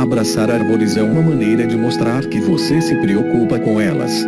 Abraçar árvores é uma maneira de mostrar que você se preocupa com elas.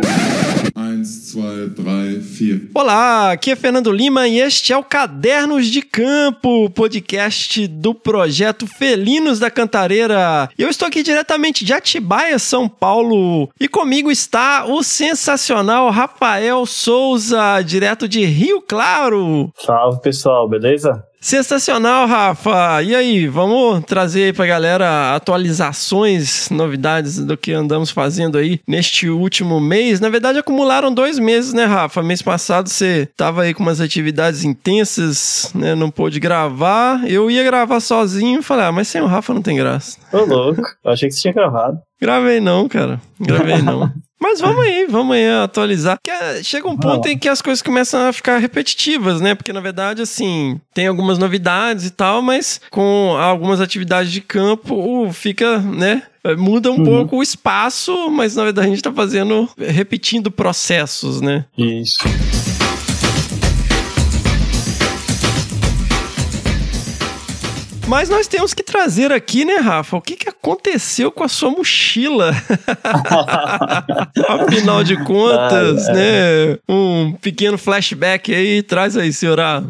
Olá, aqui é Fernando Lima e este é o Cadernos de Campo, podcast do projeto Felinos da Cantareira. Eu estou aqui diretamente de Atibaia, São Paulo, e comigo está o sensacional Rafael Souza, direto de Rio Claro. Salve pessoal, beleza? Sensacional, Rafa! E aí, vamos trazer aí pra galera atualizações, novidades do que andamos fazendo aí neste último mês. Na verdade, acumularam dois meses, né, Rafa? Mês passado você tava aí com umas atividades intensas, né? Não pôde gravar. Eu ia gravar sozinho e falei, ah, mas sem o Rafa não tem graça. Ô, louco. Eu achei que você tinha gravado. Gravei não, cara. Gravei não. Mas vamos aí, vamos aí atualizar. É, chega um ponto em que as coisas começam a ficar repetitivas, né? Porque na verdade, assim, tem algumas novidades e tal, mas com algumas atividades de campo fica, né? Muda um uhum. pouco o espaço, mas na verdade a gente tá fazendo, repetindo processos, né? Isso. Mas nós temos que trazer aqui, né, Rafa? O que, que aconteceu com a sua mochila? Afinal de contas, ah, é. né? Um pequeno flashback aí. Traz aí, senhora.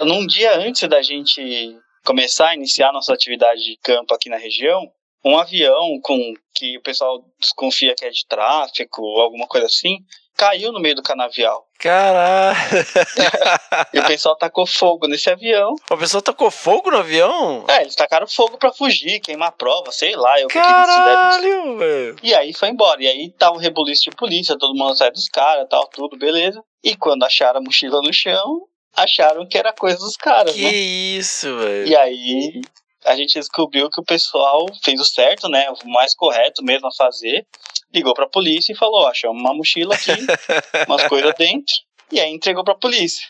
Num dia antes da gente começar a iniciar nossa atividade de campo aqui na região, um avião com que o pessoal desconfia que é de tráfico ou alguma coisa assim, caiu no meio do canavial. Caralho! e o pessoal tacou fogo nesse avião. O pessoal tacou fogo no avião? É, eles tacaram fogo pra fugir, queimar a prova, sei lá. Eu Caralho, velho! E aí foi embora. E aí tava um rebuliço de polícia, todo mundo sai dos caras, tal, tudo, beleza. E quando acharam a mochila no chão, acharam que era coisa dos caras, que né? Que isso, velho! E aí a gente descobriu que o pessoal fez o certo, né? O mais correto mesmo a fazer ligou pra polícia e falou: ó, uma mochila aqui, umas coisas dentro, e aí entregou pra polícia.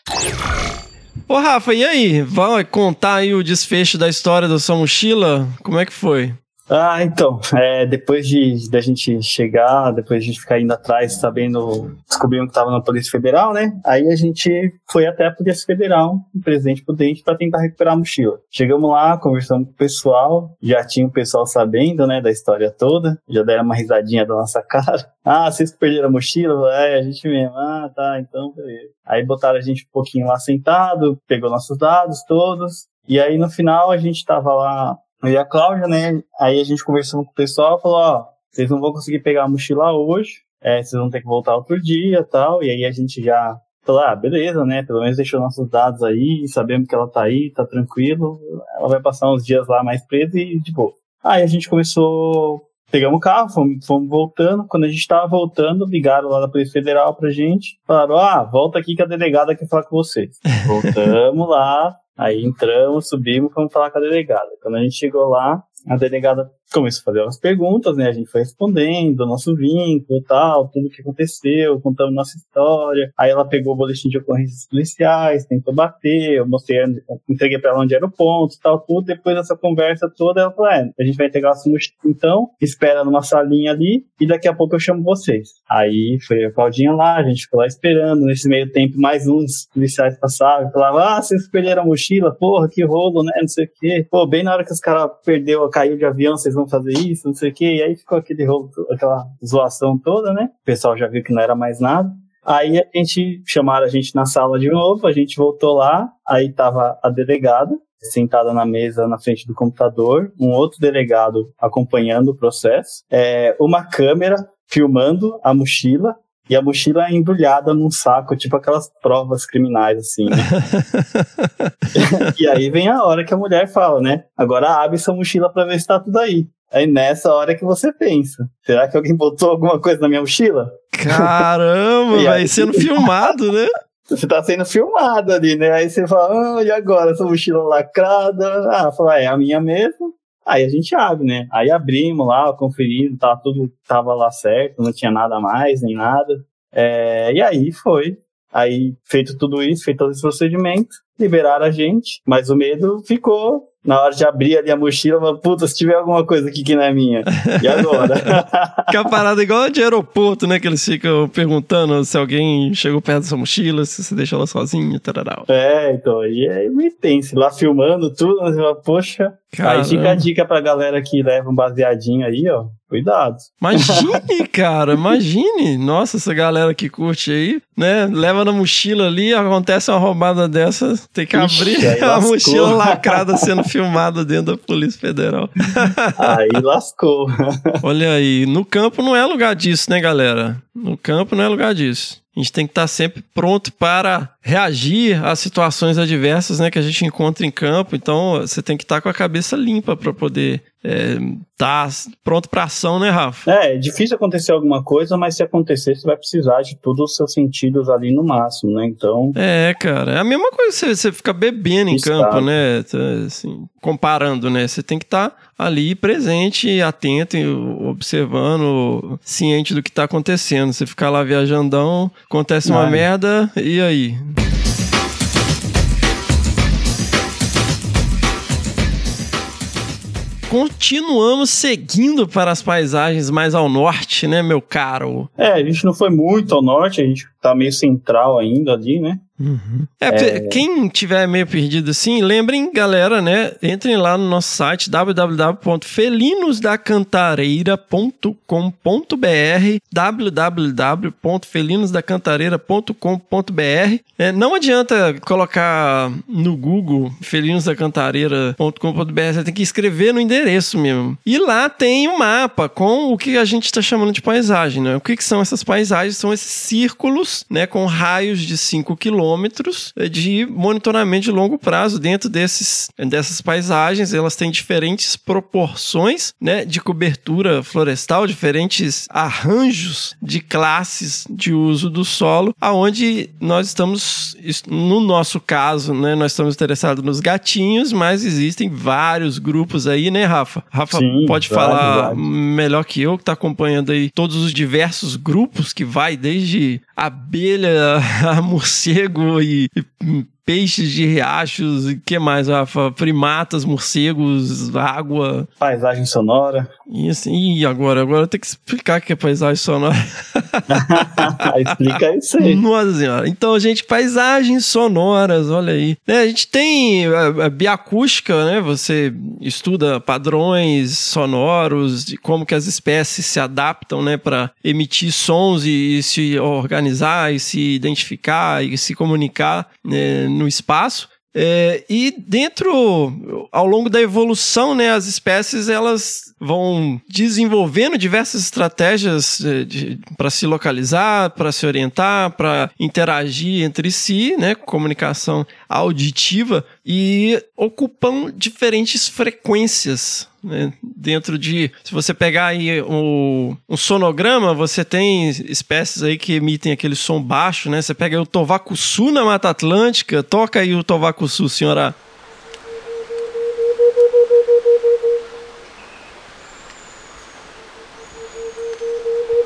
Ô Rafa, e aí? Vai contar aí o desfecho da história da sua mochila? Como é que foi? Ah, então, é, depois de da gente chegar, depois de a gente ficar indo atrás, sabendo, descobrindo que estava na Polícia Federal, né? Aí a gente foi até a Polícia Federal, o Presidente Prudente, para tentar recuperar a mochila. Chegamos lá, conversamos com o pessoal, já tinha o pessoal sabendo, né, da história toda, já deram uma risadinha da nossa cara. Ah, vocês perderam a mochila? É, a gente mesmo. Ah, tá, então beleza. Aí botaram a gente um pouquinho lá sentado, pegou nossos dados todos, e aí no final a gente tava lá e a Cláudia, né? Aí a gente conversou com o pessoal, falou, ó, vocês não vão conseguir pegar a mochila hoje, é, vocês vão ter que voltar outro dia tal. E aí a gente já falou, ah, beleza, né? Pelo menos deixou nossos dados aí, sabemos que ela tá aí, tá tranquilo. Ela vai passar uns dias lá mais presa e de boa. Aí a gente começou, pegamos o carro, fomos, fomos voltando. Quando a gente tava voltando, ligaram lá da Polícia Federal pra gente, falaram, ah, volta aqui que a delegada quer falar com vocês. Voltamos lá, Aí entramos, subimos, fomos falar com a delegada. Quando a gente chegou lá, a delegada começou a fazer umas perguntas, né? A gente foi respondendo, nosso vínculo tal, tudo que aconteceu, contando nossa história. Aí ela pegou o boletim de ocorrências policiais, tentou bater, eu mostrei, entreguei pra ela onde era o ponto tal, tudo. Depois dessa conversa toda, ela falou: é, a gente vai entregar o então, espera numa salinha ali e daqui a pouco eu chamo vocês. Aí foi a Claudinha lá, a gente ficou lá esperando. Nesse meio tempo, mais uns policiais passavam e falavam: ah, vocês perderam a mochila, porra, que rolo, né? Não sei o quê. Pô, bem na hora que os caras perdeu, caiu de avião, vocês vão fazer isso, não sei o quê. E aí ficou aquele rolo, aquela zoação toda, né? O pessoal já viu que não era mais nada. Aí a gente chamaram a gente na sala de novo, a gente voltou lá, aí tava a delegada sentada na mesa na frente do computador, um outro delegado acompanhando o processo, é, uma câmera filmando a mochila e a mochila é embrulhada num saco, tipo aquelas provas criminais, assim, né? e aí vem a hora que a mulher fala, né? Agora abre sua mochila pra ver se tá tudo aí. Aí nessa hora que você pensa, será que alguém botou alguma coisa na minha mochila? Caramba, vai sendo filmado, né? Você tá sendo filmado ali, né? Aí você fala, ah, e agora? Essa mochila lacrada? Ah, fala, é a minha mesmo. Aí a gente abre, né? Aí abrimos lá, conferimos, tava tudo tava lá certo, não tinha nada a mais, nem nada. É, e aí foi. Aí, feito tudo isso, feito todo esse procedimento, liberaram a gente, mas o medo ficou na hora de abrir ali a mochila, fala, puta, se tiver alguma coisa aqui que não é minha, e agora? que a parada é igual de aeroporto, né? Que eles ficam perguntando se alguém chegou perto da sua mochila, se você deixou ela sozinha, tararau. É, então, aí é meio tenso, lá filmando tudo, você fala, poxa, Caramba. aí fica a dica pra galera que leva um baseadinho aí, ó, cuidado. Imagine, cara, imagine. Nossa, essa galera que curte aí, né? Leva na mochila ali, acontece uma roubada dessa, tem que Ixi, abrir aí a mochila lacrada sendo filmada dentro da Polícia Federal. Aí lascou. Olha aí, no campo não é lugar disso, né, galera? No campo não é lugar disso. A gente tem que estar sempre pronto para reagir às situações adversas, né, que a gente encontra em campo. Então, você tem que estar com a cabeça limpa para poder estar pronto para ação, né, Rafa? É, é difícil acontecer alguma coisa, mas se acontecer, você vai precisar de todos os seus sentidos ali no máximo, né? Então, É, cara, é a mesma coisa você, você ficar bebendo em Estado. campo, né? Tá, Assim, comparando, né? Você tem que estar ali presente, atento, observando, ciente do que tá acontecendo. Você ficar lá viajandão, acontece uma Ai. merda, e aí? Continuamos seguindo para as paisagens mais ao norte, né, meu caro? é, a gente não foi muito ao norte, a gente tá meio central ainda ali, né? É, porque quem tiver meio perdido assim, lembrem, galera, né? Entrem lá no nosso site www.felinosdacantareira.com.br www.felinosdacantareira.com.br é, Não adianta colocar no Google felinosdacantareira.com.br, você tem que escrever no endereço mesmo. E lá tem um mapa com o que a gente está chamando de paisagem, né? O que, que são essas paisagens? São esses círculos, né, com raios de 5 quilômetros de monitoramento de longo prazo dentro desses, dessas paisagens. Elas têm diferentes proporções, né, de cobertura florestal, diferentes arranjos de classes de uso do solo, aonde nós estamos, no nosso caso, né, nós estamos interessados nos gatinhos, mas existem vários grupos aí, né, Rafa? Rafa Sim, pode vários, falar vários. melhor que eu, que tá acompanhando aí todos os diversos grupos que vai desde abelha morcego e, e peixes de riachos e que mais, Rafa? Primatas, morcegos, água. Paisagem sonora. E assim, e agora? Agora tem que explicar o que é paisagem sonora. Explica isso aí. Nossa senhora. Então, gente, paisagens sonoras, olha aí. Né, a gente tem a, a biacústica, né? Você estuda padrões sonoros, de como que as espécies se adaptam, né? Para emitir sons e, e se organizar e se identificar e se comunicar né, no espaço. É, e dentro, ao longo da evolução, né, as espécies elas vão desenvolvendo diversas estratégias para se localizar, para se orientar, para interagir entre si, né, comunicação auditiva e ocupam diferentes frequências. Né, Dentro de, se você pegar aí o, um sonograma, você tem espécies aí que emitem aquele som baixo, né? Você pega aí o Tovacuçu na Mata Atlântica, toca aí o Tovacuçu, senhora.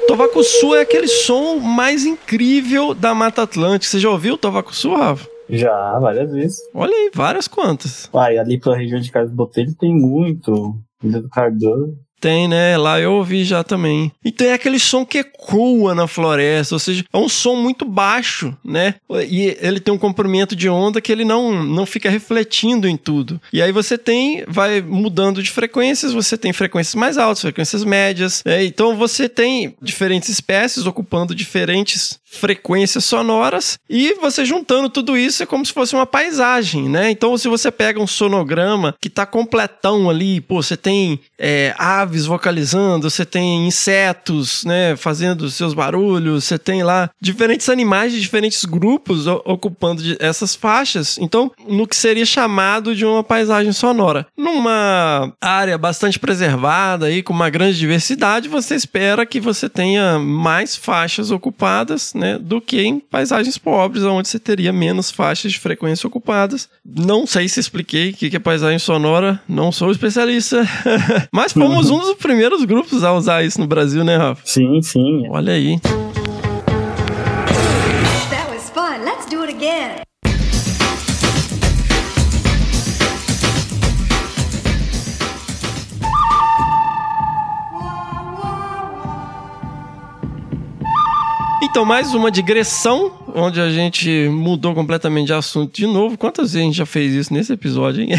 Tovacuçu é aquele som mais incrível da Mata Atlântica. Você já ouviu o Tovacuçu, Rafa? Já, várias vezes. Olha aí, várias quantas. Vai, ali pela região de Carlos Botelho tem muito. Ilha do Cardoso. Tem, né? Lá eu ouvi já também. E tem aquele som que ecoa na floresta, ou seja, é um som muito baixo, né? E ele tem um comprimento de onda que ele não, não fica refletindo em tudo. E aí você tem, vai mudando de frequências, você tem frequências mais altas, frequências médias, né? Então você tem diferentes espécies ocupando diferentes frequências sonoras e você juntando tudo isso é como se fosse uma paisagem, né? Então se você pega um sonograma que tá completão ali, pô, você tem é, aves vocalizando, você tem insetos, né, fazendo seus barulhos, você tem lá diferentes animais de diferentes grupos ocupando essas faixas. Então, no que seria chamado de uma paisagem sonora. Numa área bastante preservada aí, com uma grande diversidade, você espera que você tenha mais faixas ocupadas, né, do que em paisagens pobres, onde você teria menos faixas de frequência ocupadas. Não sei se expliquei o que é paisagem sonora, não sou especialista, mas fomos um dos primeiros grupos a usar isso no Brasil, né, Rafa? Sim, sim. Olha aí. That was fun. Let's do it again. Então, mais uma digressão, onde a gente mudou completamente de assunto de novo. Quantas vezes a gente já fez isso nesse episódio, hein?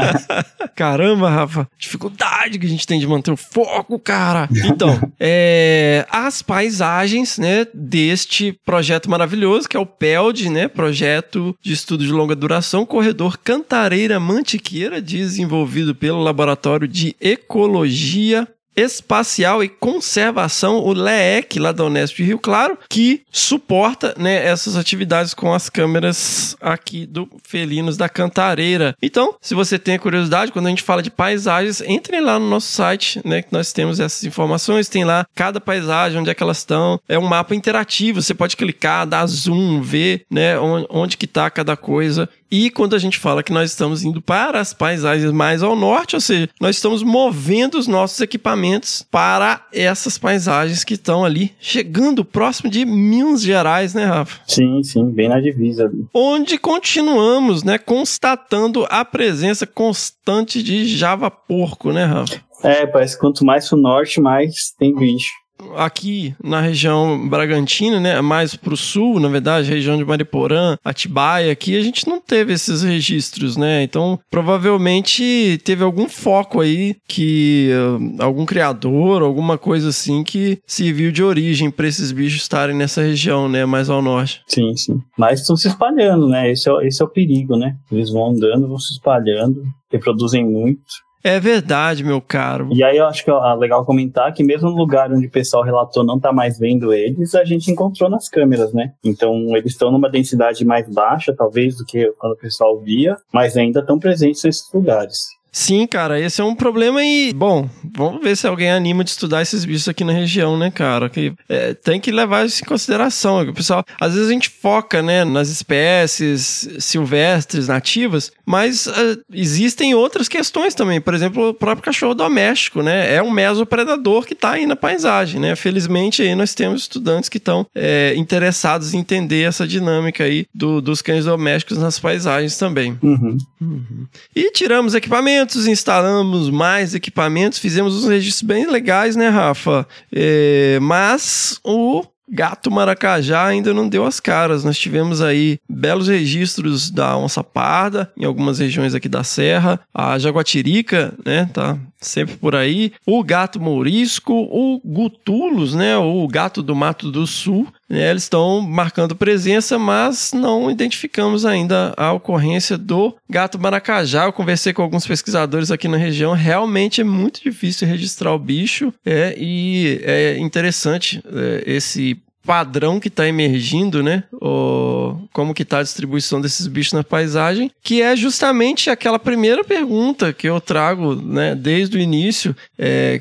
Caramba, Rafa, dificuldade que a gente tem de manter o foco, cara. Então, é, as paisagens, né, deste projeto maravilhoso, que é o PELD, né, Projeto de Estudo de Longa Duração, Corredor Cantareira Mantiqueira, desenvolvido pelo Laboratório de Ecologia Espacial e Conservação, o LEEC, lá da Unesp de Rio Claro, que suporta né, essas atividades com as câmeras aqui do Felinos da Cantareira. Então, se você tem curiosidade, quando a gente fala de paisagens, entrem lá no nosso site, né, que nós temos essas informações, tem lá cada paisagem, onde é que elas estão, é um mapa interativo, você pode clicar, dar zoom, ver né, onde, que está cada coisa. E quando a gente fala que nós estamos indo para as paisagens mais ao norte, ou seja, nós estamos movendo os nossos equipamentos para essas paisagens que estão ali, chegando próximo de Minas Gerais, né, Rafa? Sim, sim, bem na divisa ali. Onde continuamos, né, constatando a presença constante de Java porco, né, Rafa? É, parece que quanto mais pro norte, mais tem bicho aqui na região Bragantina, né, mais para o sul, na verdade, região de Mariporã, Atibaia, aqui a gente não teve esses registros, né? Então, provavelmente teve algum foco aí que uh, algum criador, alguma coisa assim que serviu de origem para esses bichos estarem nessa região, né, mais ao norte. Sim, sim. Mas estão se espalhando, né? Esse é, esse é o perigo, né? Eles vão andando, vão se espalhando, reproduzem muito. É verdade, meu caro. E aí eu acho que é legal comentar que mesmo no lugar onde o pessoal relatou não tá mais vendo eles, a gente encontrou nas câmeras, né? Então eles estão numa densidade mais baixa, talvez, do que quando o pessoal via, mas ainda estão presentes nesses lugares. Sim, cara, esse é um problema e, bom, vamos ver se alguém anima de estudar esses bichos aqui na região, né, cara? Que é, tem que levar isso em consideração. O pessoal, às vezes a gente foca, né, nas espécies silvestres, nativas, mas uh, existem outras questões também. Por exemplo, o próprio cachorro doméstico, né? É um mesopredador que tá aí na paisagem, né? Felizmente aí nós temos estudantes que estão é, interessados em entender essa dinâmica aí do, dos cães domésticos nas paisagens também. Uhum. Uhum. E tiramos equipamentos equipamentos, instalamos mais equipamentos, fizemos uns registros bem legais, né, Rafa? É, mas o Gato Maracajá ainda não deu as caras. Nós tivemos aí belos registros da onça parda em algumas regiões aqui da serra, a jaguatirica, né, tá sempre por aí, o gato mourisco, o gutulus, né, o gato do Mato do Sul, né, eles estão marcando presença, mas não identificamos ainda a ocorrência do gato maracajá. Eu conversei com alguns pesquisadores aqui na região, realmente é muito difícil registrar o bicho, é, e é interessante é, esse padrão que está emergindo, né? O, como que está a distribuição desses bichos na paisagem, que é justamente aquela primeira pergunta que eu trago, né, desde o início. É,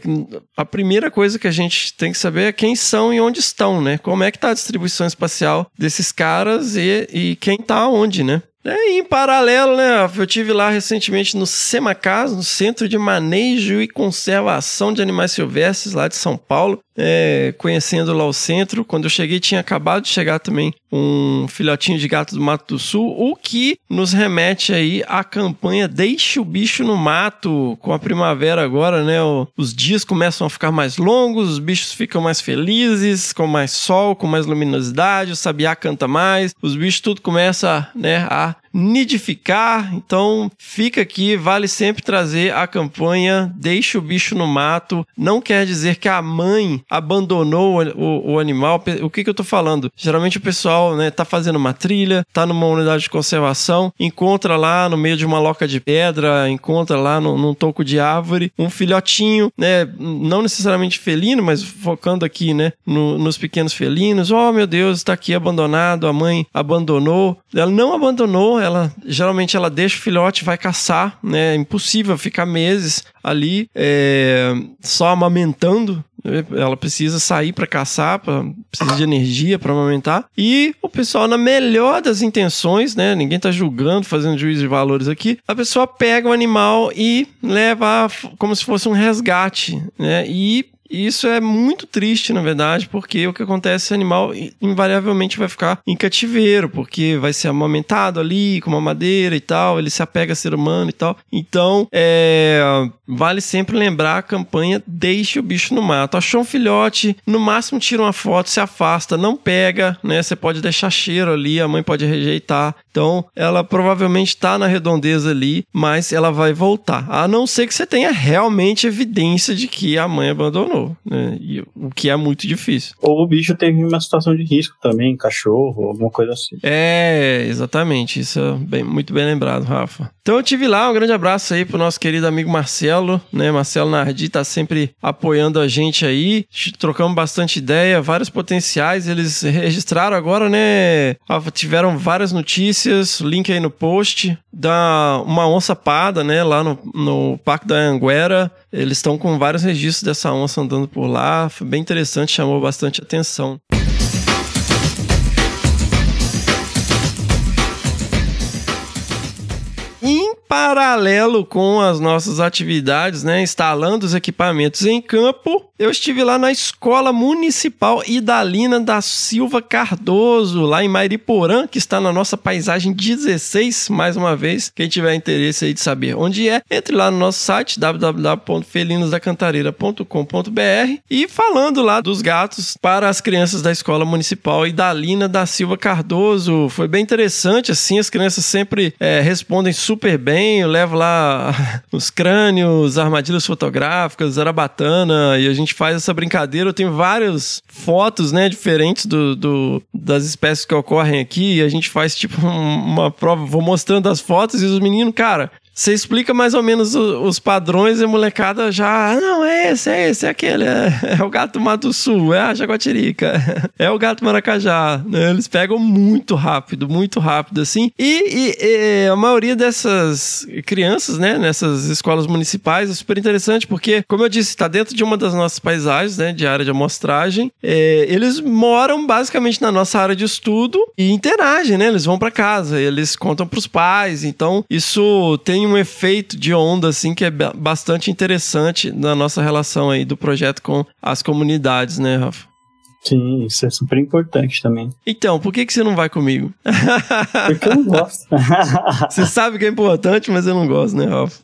a primeira coisa que a gente tem que saber é quem são e onde estão, né? Como é que está a distribuição espacial desses caras e, e quem está onde, né? É, em paralelo, né, eu tive lá recentemente no Semacas, no Centro de Manejo e Conservação de Animais Silvestres, lá de São Paulo, é, conhecendo lá o centro. Quando eu cheguei, tinha acabado de chegar também um filhotinho de gato do Mato do Sul, o que nos remete aí à campanha Deixe o Bicho no Mato. Com a primavera agora, né, os dias começam a ficar mais longos, os bichos ficam mais felizes, com mais sol, com mais luminosidade, o sabiá canta mais, os bichos tudo começa né, a nidificar. Então, fica aqui, vale sempre trazer a campanha Deixa o bicho no mato. Não quer dizer que a mãe abandonou o, o, o animal. O que, que eu tô falando? Geralmente o pessoal, né, tá fazendo uma trilha, tá numa unidade de conservação, encontra lá no meio de uma loca de pedra, encontra lá no, num toco de árvore um filhotinho, né, não necessariamente felino, mas focando aqui, né, no, nos pequenos felinos. Oh, meu Deus, está aqui abandonado, a mãe abandonou. Ela não abandonou, ela geralmente ela deixa o filhote, vai caçar, né? É impossível ficar meses ali é, só amamentando. Ela precisa sair para caçar, pra, precisa de energia para amamentar. E o pessoal, na melhor das intenções, né? Ninguém tá julgando, fazendo juízo de valores aqui. A pessoa pega o animal e leva como se fosse um resgate, né? E E isso é muito triste, na verdade, porque o que acontece, o animal invariavelmente vai ficar em cativeiro, porque vai ser amamentado ali com uma madeira e tal, ele se apega a ser humano e tal. Então, é, vale sempre lembrar a campanha Deixe o bicho no mato. Achou um filhote, no máximo tira uma foto, se afasta, não pega, né? Você pode deixar cheiro ali, a mãe pode rejeitar. Então, ela provavelmente está na redondeza ali, mas ela vai voltar. A não ser que você tenha realmente evidência de que a mãe abandonou, né? E, o que é muito difícil. Ou o bicho teve uma situação de risco também, cachorro, alguma coisa assim. É, exatamente. Isso é bem, muito bem lembrado, Rafa. Então eu tive lá, um grande abraço aí pro nosso querido amigo Marcelo, né? Marcelo Nardi tá sempre apoiando a gente aí. Trocamos bastante ideia, vários potenciais. Eles registraram agora, né? Tiveram várias notícias, link aí no post, da uma onça parda, né? Lá no, no Parque da Anguera. Eles estão com vários registros dessa onça andando por lá. Foi bem interessante, chamou bastante atenção. Paralelo com as nossas atividades, né, instalando os equipamentos em campo, eu estive lá na Escola Municipal Idalina da Silva Cardoso, lá em Mariporã, que está na nossa paisagem 16, mais uma vez. Quem tiver interesse aí de saber onde é, entre lá no nosso site www.felinosdacantareira.com.br e falando lá dos gatos para as crianças da Escola Municipal Idalina da Silva Cardoso. Foi bem interessante, assim, as crianças sempre é, respondem super bem. Eu levo lá os crânios, armadilhas fotográficas, zarabatana e a gente faz essa brincadeira. Eu tenho várias fotos, né, diferentes do, do das espécies que ocorrem aqui. E a gente faz tipo uma prova, vou mostrando as fotos e os meninos, cara, você explica mais ou menos os padrões e a molecada já. Ah, não, é esse, é esse, é aquele. É, é o gato Mato Sul, é a Jaguatirica, é o gato Maracajá. Né? Eles pegam muito rápido, muito rápido assim. E, e, e, a maioria dessas crianças, né, nessas escolas municipais, é super interessante porque, como eu disse, está dentro de uma das nossas paisagens, né, de área de amostragem. É, eles moram basicamente na nossa área de estudo e interagem, né? Eles vão para casa, eles contam para os pais. Então, isso tem um efeito de onda, assim, que é bastante interessante na nossa relação aí do projeto com as comunidades, né, Rafa? Sim, isso é super importante também. Então, por que, que você não vai comigo? Porque eu não gosto. você sabe que é importante, mas eu não gosto, né, Rafa?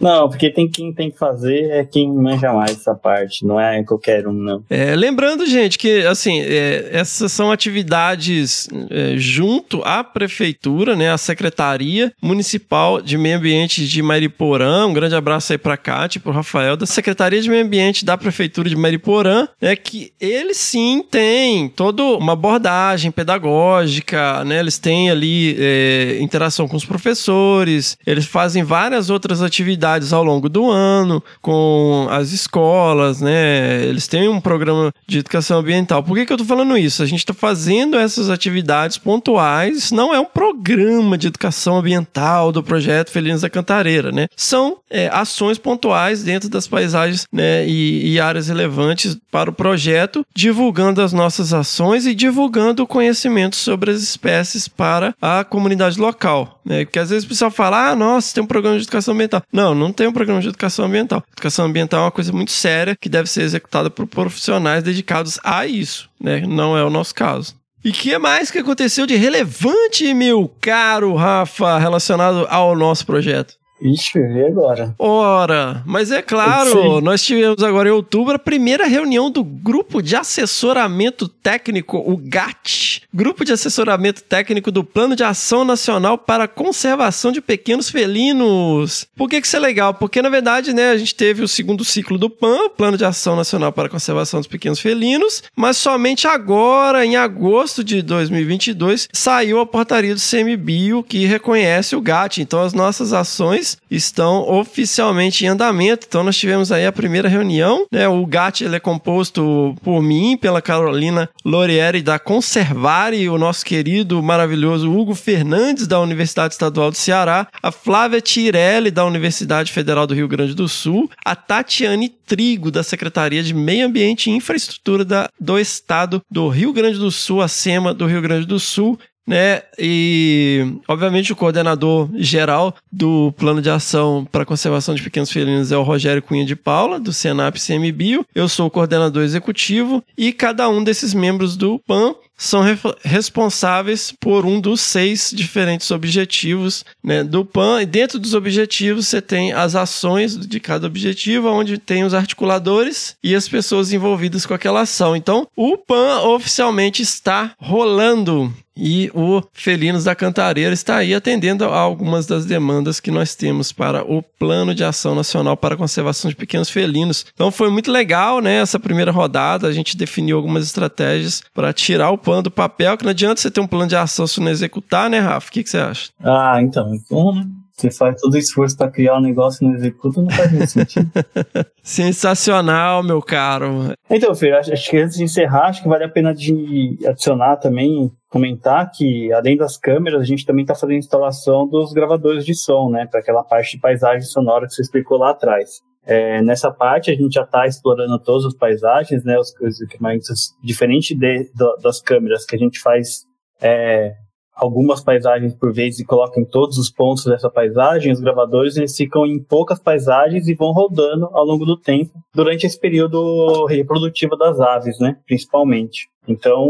Não, porque tem quem tem que fazer é quem manja mais essa parte, não é qualquer um, não. É, lembrando, gente, que assim, é, essas são atividades é, junto à prefeitura, né, a Secretaria Municipal de Meio Ambiente de Mariporã. Um grande abraço aí para Cátia e para Rafael da Secretaria de Meio Ambiente da Prefeitura de Mariporã, é que eles sim têm toda uma abordagem pedagógica, né? Eles têm ali é, interação com os professores, eles fazem várias outras atividades atividades ao longo do ano com as escolas, né? Eles têm um programa de educação ambiental. Por que, que eu tô falando isso? A gente está fazendo essas atividades pontuais, não é um programa de educação ambiental do projeto Felinos da Cantareira, né? São é, ações pontuais dentro das paisagens né, e, e áreas relevantes para o projeto, divulgando as nossas ações e divulgando o conhecimento sobre as espécies para a comunidade local. Né? Porque às vezes o pessoal fala, ah, nossa, tem um programa de educação ambiental. Não, não tem um programa de educação ambiental. Educação ambiental é uma coisa muito séria que deve ser executada por profissionais dedicados a isso, né? Não é o nosso caso. E que mais que aconteceu de relevante, meu caro Rafa, relacionado ao nosso projeto? Ixi, e agora? Ora, mas é claro, nós tivemos agora em outubro a primeira reunião do Grupo de Assessoramento Técnico, o GAT, Grupo de Assessoramento Técnico do Plano de Ação Nacional para a Conservação de Pequenos Felinos. Por que, que isso é legal? Porque, na verdade, né, a gente teve o segundo ciclo do PAN, Plano de Ação Nacional para a Conservação dos Pequenos Felinos, mas somente agora, em agosto de 2022, saiu a portaria do CMBio que reconhece o GAT. Então, as nossas ações estão oficialmente em andamento. Então nós tivemos aí a primeira reunião, né? O GAT ele é composto por mim, pela Carolina Lorieri da Conservare, o nosso querido maravilhoso Hugo Fernandes da Universidade Estadual do Ceará, a Flávia Tirelli da Universidade Federal do Rio Grande do Sul, a Tatiane Trigo da Secretaria de Meio Ambiente e Infraestrutura da, do Estado do Rio Grande do Sul, a SEMA do Rio Grande do Sul, né? E, obviamente, o coordenador geral do Plano de Ação para a Conservação de Pequenos Felinos é o Rogério Cunha de Paula, do Senap CMBio. Eu sou o coordenador executivo e cada um desses membros do PAN são re responsáveis por um dos seis diferentes objetivos né, do PAN. E dentro dos objetivos, você tem as ações de cada objetivo, onde tem os articuladores e as pessoas envolvidas com aquela ação. Então, o PAN oficialmente está rolando e o Felinos da Cantareira está aí atendendo a algumas das demandas que nós temos para o Plano de Ação Nacional para a Conservação de Pequenos Felinos. Então foi muito legal, né, essa primeira rodada, a gente definiu algumas estratégias para tirar o plano do papel, que não adianta você ter um plano de ação se não executar, né, Rafa? O que, que você acha? Ah, então, então né? Você faz todo o esforço para criar um negócio e não executa, não faz muito sentido. Sensacional, meu caro. Então, Fer, acho, que antes de encerrar, acho que vale a pena de adicionar também, comentar que, além das câmeras, a gente também está fazendo a instalação dos gravadores de som, né? Para aquela parte de paisagem sonora que você explicou lá atrás. É, nessa parte a gente já está explorando todas as paisagens, né, os, os equipamentos, diferente de, de, das câmeras que a gente faz é, algumas paisagens por vez e coloca em todos os pontos dessa paisagem, os gravadores eles ficam em poucas paisagens e vão rodando ao longo do tempo durante esse período reprodutivo das aves, né, principalmente. Então,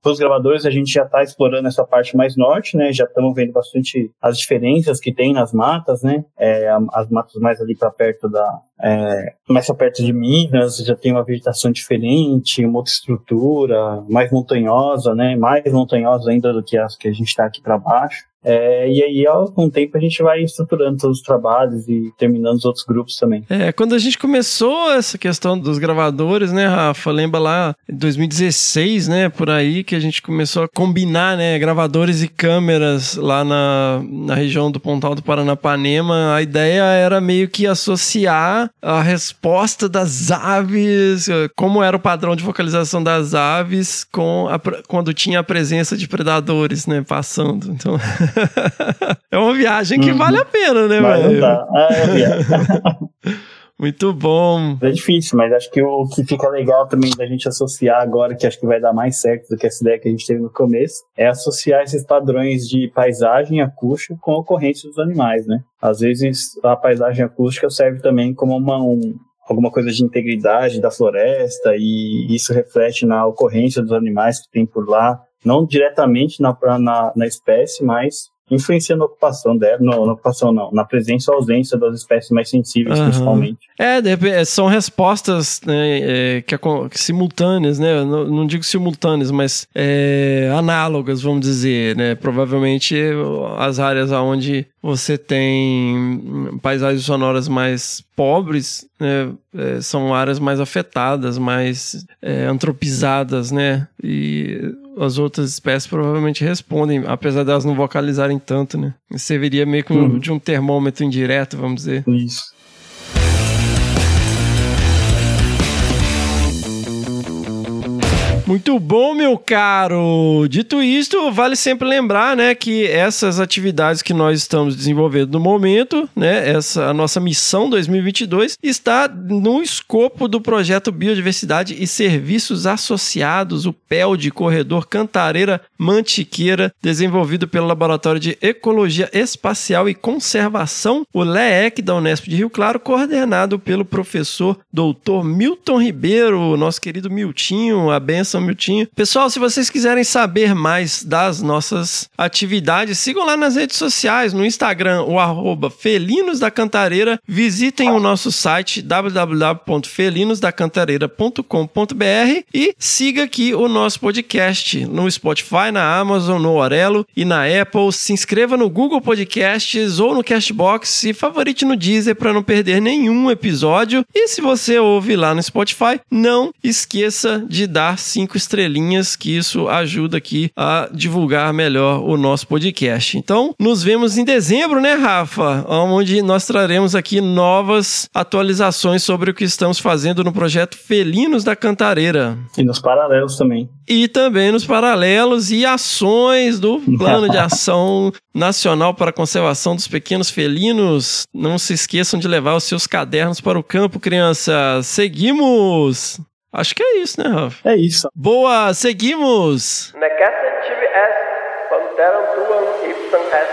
para os gravadores, a gente já está explorando essa parte mais norte, né? Já estamos vendo bastante as diferenças que tem nas matas, né? É, as matas mais ali para perto da. É, mais para perto de Minas, já tem uma vegetação diferente, uma outra estrutura, mais montanhosa, né? Mais montanhosa ainda do que as que a gente está aqui para baixo. É, e aí, com o tempo, a gente vai estruturando todos os trabalhos e terminando os outros grupos também. É, quando a gente começou essa questão dos gravadores, né, Rafa? Lembra lá em 2016, né, por aí, que a gente começou a combinar, né, gravadores e câmeras lá na, na região do Pontal do Paranapanema. A ideia era meio que associar a resposta das aves, como era o padrão de vocalização das aves, com a, quando tinha a presença de predadores, né, passando. Então. é uma viagem que uhum. vale a pena, né, velho? Ah, é Muito bom. É difícil, mas acho que o que fica legal também da gente associar agora, que acho que vai dar mais certo do que essa ideia que a gente teve no começo, é associar esses padrões de paisagem acústica com a ocorrência dos animais, né? Às vezes a paisagem acústica serve também como uma, um, alguma coisa de integridade da floresta e isso reflete na ocorrência dos animais que tem por lá não diretamente na, na, na espécie, mas influencia na ocupação dela, não, na ocupação não, na presença ou ausência das espécies mais sensíveis, uhum. principalmente. É, são respostas né, é, que, que, simultâneas, né? Não, não digo simultâneas, mas é, análogas, vamos dizer, né? Provavelmente as áreas onde você tem paisagens sonoras mais pobres, né? É, são áreas mais afetadas, mais é, antropizadas, né? E as outras espécies provavelmente respondem, apesar delas não vocalizarem tanto, né? Serviria meio que um, uhum. de um termômetro indireto, vamos dizer. Isso. Muito bom, meu caro. Dito isto, vale sempre lembrar, né, que essas atividades que nós estamos desenvolvendo no momento, né, essa a nossa missão 2022 está no escopo do projeto Biodiversidade e Serviços Associados, o PEL de Corredor Cantareira Mantiqueira, desenvolvido pelo Laboratório de Ecologia Espacial e Conservação, o LEEC da Unesp de Rio Claro, coordenado pelo professor Dr. Milton Ribeiro, nosso querido Miltinho, a benção são Miltinho. Pessoal, se vocês quiserem saber mais das nossas atividades, sigam lá nas redes sociais, no Instagram, o arroba Felinos da Cantareira. Visitem o nosso site www.felinosdacantareira.com.br e siga aqui o nosso podcast no Spotify, na Amazon, no Orelo e na Apple. Se inscreva no Google Podcasts ou no Castbox e favorite no Deezer para não perder nenhum episódio. E se você ouve lá no Spotify, não esqueça de dar cinco cinco estrelinhas, que isso ajuda aqui a divulgar melhor o nosso podcast. Então, nos vemos em dezembro, né, Rafa? Onde nós traremos aqui novas atualizações sobre o que estamos fazendo no projeto Felinos da Cantareira. E nos paralelos também. E também nos paralelos e ações do Plano de Ação Nacional para a Conservação dos Pequenos Felinos. Não se esqueçam de levar os seus cadernos para o campo, crianças. Seguimos! Acho que é isso, né, Rafa? É isso. Boa, seguimos! Na casa tive essa Quanterum tuam ipsam estis.